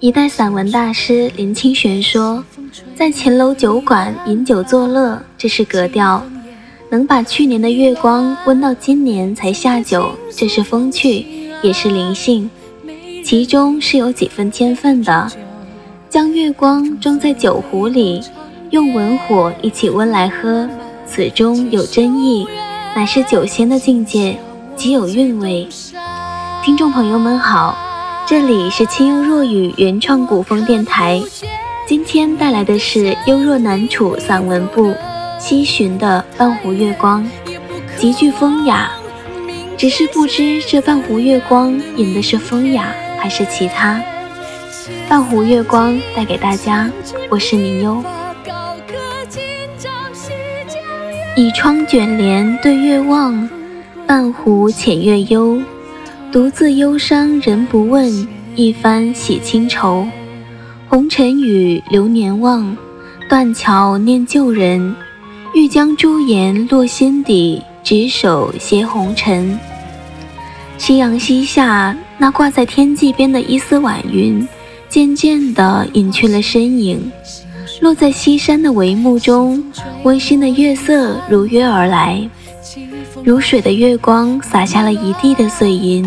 一代散文大师林清玄说：“在秦楼酒馆饮酒作乐，这是格调；能把去年的月光温到今年才下酒，这是风趣，也是灵性。其中是有几分天分的。将月光装在酒壶里，用文火一起温来喝，此中有真意，乃是酒仙的境界，极有韵味。”听众朋友们好。这里是清幽若雨原创古风电台，今天带来的是幽若难楚散文部西巡的半壶月光，极具风雅。只是不知这半壶月光引的是风雅还是其他。半壶月光带给大家，我是明幽。倚窗卷帘对月望，半壶浅月幽。独自忧伤人不问，一番洗清愁。红尘雨流年望，断桥念旧人。欲将朱颜落心底，执手携红尘。夕阳西下，那挂在天际边的一丝晚云，渐渐地隐去了身影。落在西山的帷幕中，温馨的月色如约而来。如水的月光洒下了一地的碎银，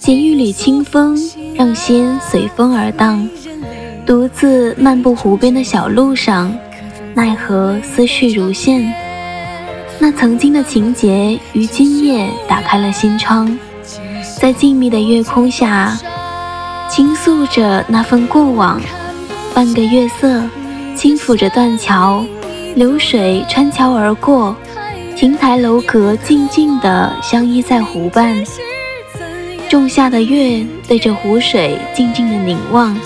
捡一缕清风，让心随风而荡。独自漫步湖边的小路上，奈何思绪如线。那曾经的情节于今夜打开了心窗，在静谧的月空下，倾诉着那份过往。半个月色，轻抚着断桥，流水穿桥而过。亭台楼阁静静地相依在湖畔，仲夏的月对着湖水静静的凝望，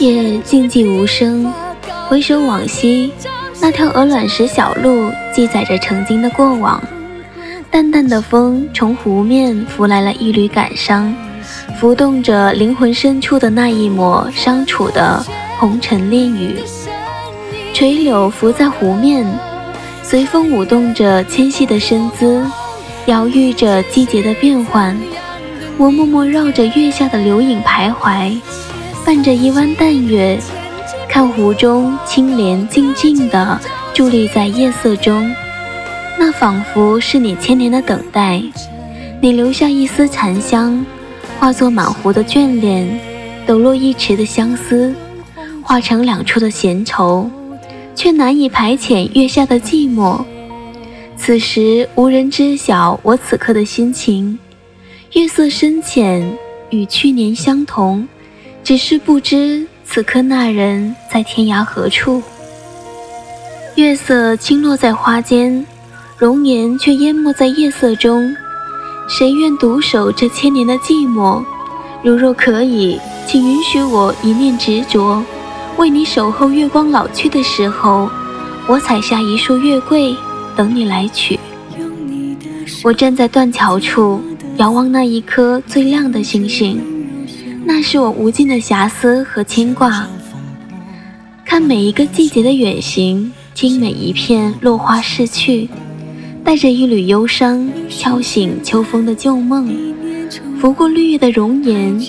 夜静寂无声。回首往昔，那条鹅卵石小路记载着曾经的过往。淡淡的风从湖面拂来了一缕感伤，浮动着灵魂深处的那一抹伤楚的红尘恋雨。垂柳浮在湖面。随风舞动着纤细的身姿，摇曳着季节的变换。我默默绕着月下的流影徘徊，伴着一弯淡月，看湖中青莲静静地伫立在夜色中。那仿佛是你千年的等待，你留下一丝残香，化作满湖的眷恋，抖落一池的相思，化成两处的闲愁。却难以排遣月下的寂寞。此时无人知晓我此刻的心情。月色深浅，与去年相同，只是不知此刻那人在天涯何处。月色倾落在花间，容颜却淹没在夜色中。谁愿独守这千年的寂寞？如若可以，请允许我一念执着。为你守候，月光老去的时候，我采下一束月桂，等你来取。我站在断桥处，遥望那一颗最亮的星星，那是我无尽的遐思和牵挂。看每一个季节的远行，听每一片落花逝去，带着一缕忧伤，敲醒秋风的旧梦，拂过绿叶的容颜，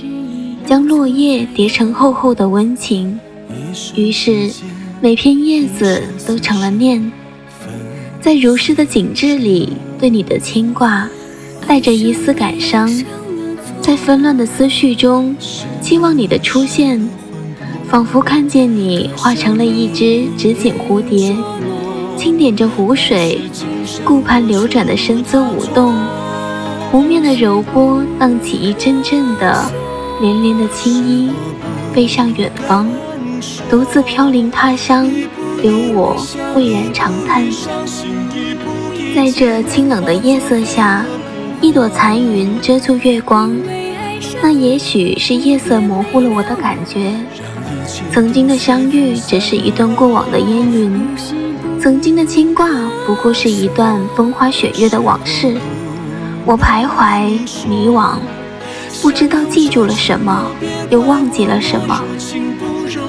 将落叶叠成厚厚的温情。于是，每片叶子都成了念，在如诗的景致里，对你的牵挂，带着一丝感伤，在纷乱的思绪中，期望你的出现，仿佛看见你化成了一只纸锦蝴蝶，轻点着湖水，顾盼流转的身姿舞动，湖面的柔波荡起一阵阵的连连的青衣，飞向远方。独自飘零他乡，留我喟然长叹。在这清冷的夜色下，一朵残云遮住月光，那也许是夜色模糊了我的感觉。曾经的相遇只是一段过往的烟云，曾经的牵挂不过是一段风花雪月的往事。我徘徊迷惘，不知道记住了什么，又忘记了什么。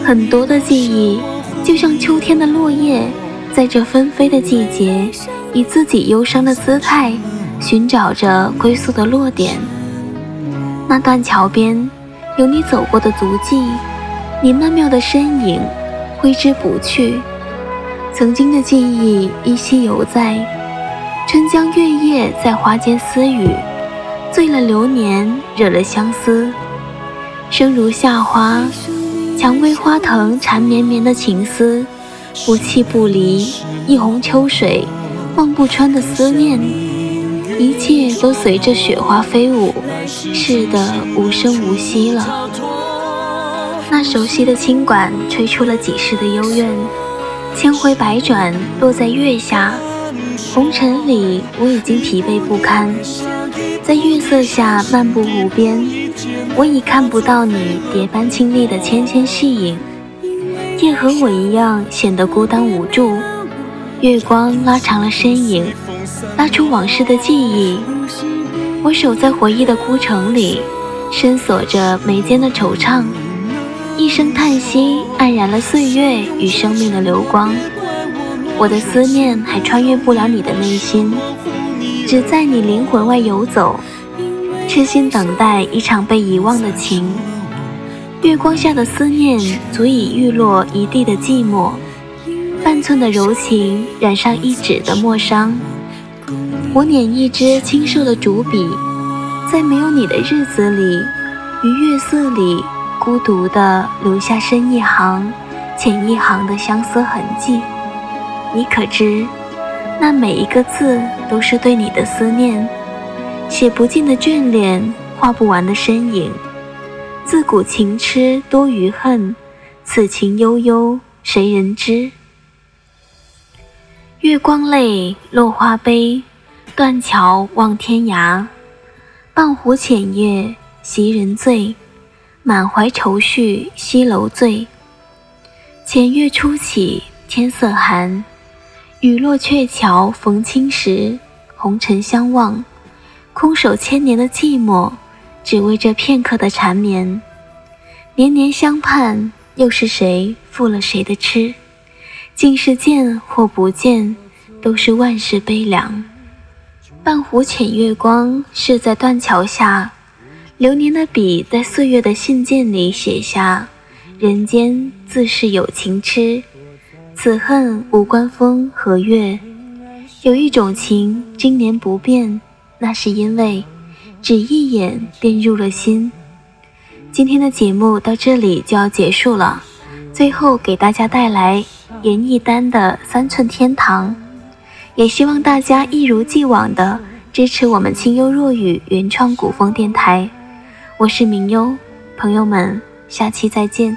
很多的记忆，就像秋天的落叶，在这纷飞的季节，以自己忧伤的姿态，寻找着归宿的落点。那断桥边，有你走过的足迹，你曼妙的身影，挥之不去。曾经的记忆依稀犹在。春江月夜在花间私语，醉了流年，惹了相思。生如夏花，蔷薇花藤缠绵绵的情思，不弃不离。一泓秋水，望不穿的思念，一切都随着雪花飞舞，逝得无声无息了。那熟悉的清管，吹出了几世的幽怨，千回百转，落在月下。红尘里，我已经疲惫不堪，在月色下漫步湖边，我已看不到你蝶般清丽的纤纤细影。夜和我一样显得孤单无助，月光拉长了身影，拉出往事的记忆。我守在回忆的孤城里，深锁着眉间的惆怅，一声叹息黯然了岁月与生命的流光。我的思念还穿越不了你的内心，只在你灵魂外游走，痴心等待一场被遗忘的情。月光下的思念，足以玉落一地的寂寞。半寸的柔情，染上一纸的墨伤。我捻一支清瘦的竹笔，在没有你的日子里，于月色里孤独地留下深一行、浅一行的相思痕迹。你可知，那每一个字都是对你的思念，写不尽的眷恋，画不完的身影。自古情痴多于恨，此情悠悠，谁人知？月光泪，落花悲，断桥望天涯。半壶浅夜袭人醉，满怀愁绪西楼醉。浅月初起，天色寒。雨落鹊桥逢青时，红尘相望，空守千年的寂寞，只为这片刻的缠绵。年年相盼，又是谁负了谁的痴？竟是见或不见，都是万事悲凉。半壶浅月光，是在断桥下，流年的笔在岁月的信件里写下：人间自是有情痴。此恨无关风和月，有一种情经年不变，那是因为只一眼便入了心。今天的节目到这里就要结束了，最后给大家带来严艺丹的《三寸天堂》，也希望大家一如既往的支持我们清幽若雨原创古风电台。我是明幽，朋友们，下期再见。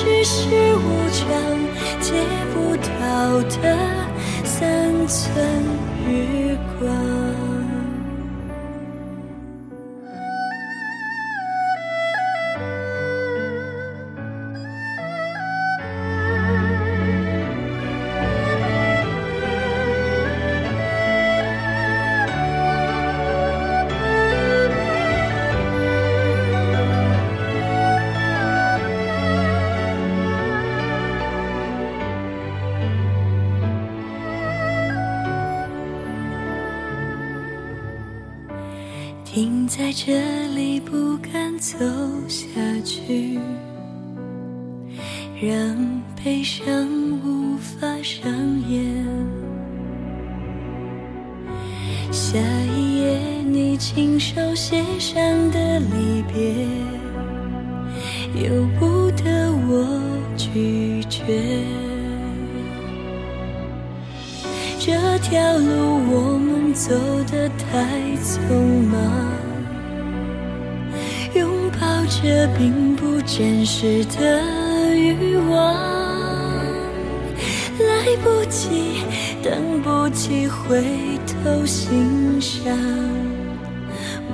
世事无常借不到的三寸日光。停在这里，不敢走下去，让悲伤无法上演。下一页，你亲手写上的离别，由不得我拒绝。这条路我们走得太匆忙，拥抱着并不真实的欲望，来不及，等不及回头欣赏，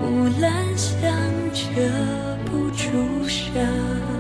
木兰香遮不住伤。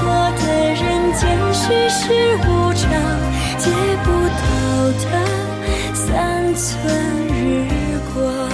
过的人间世事无常借不到的三寸日光。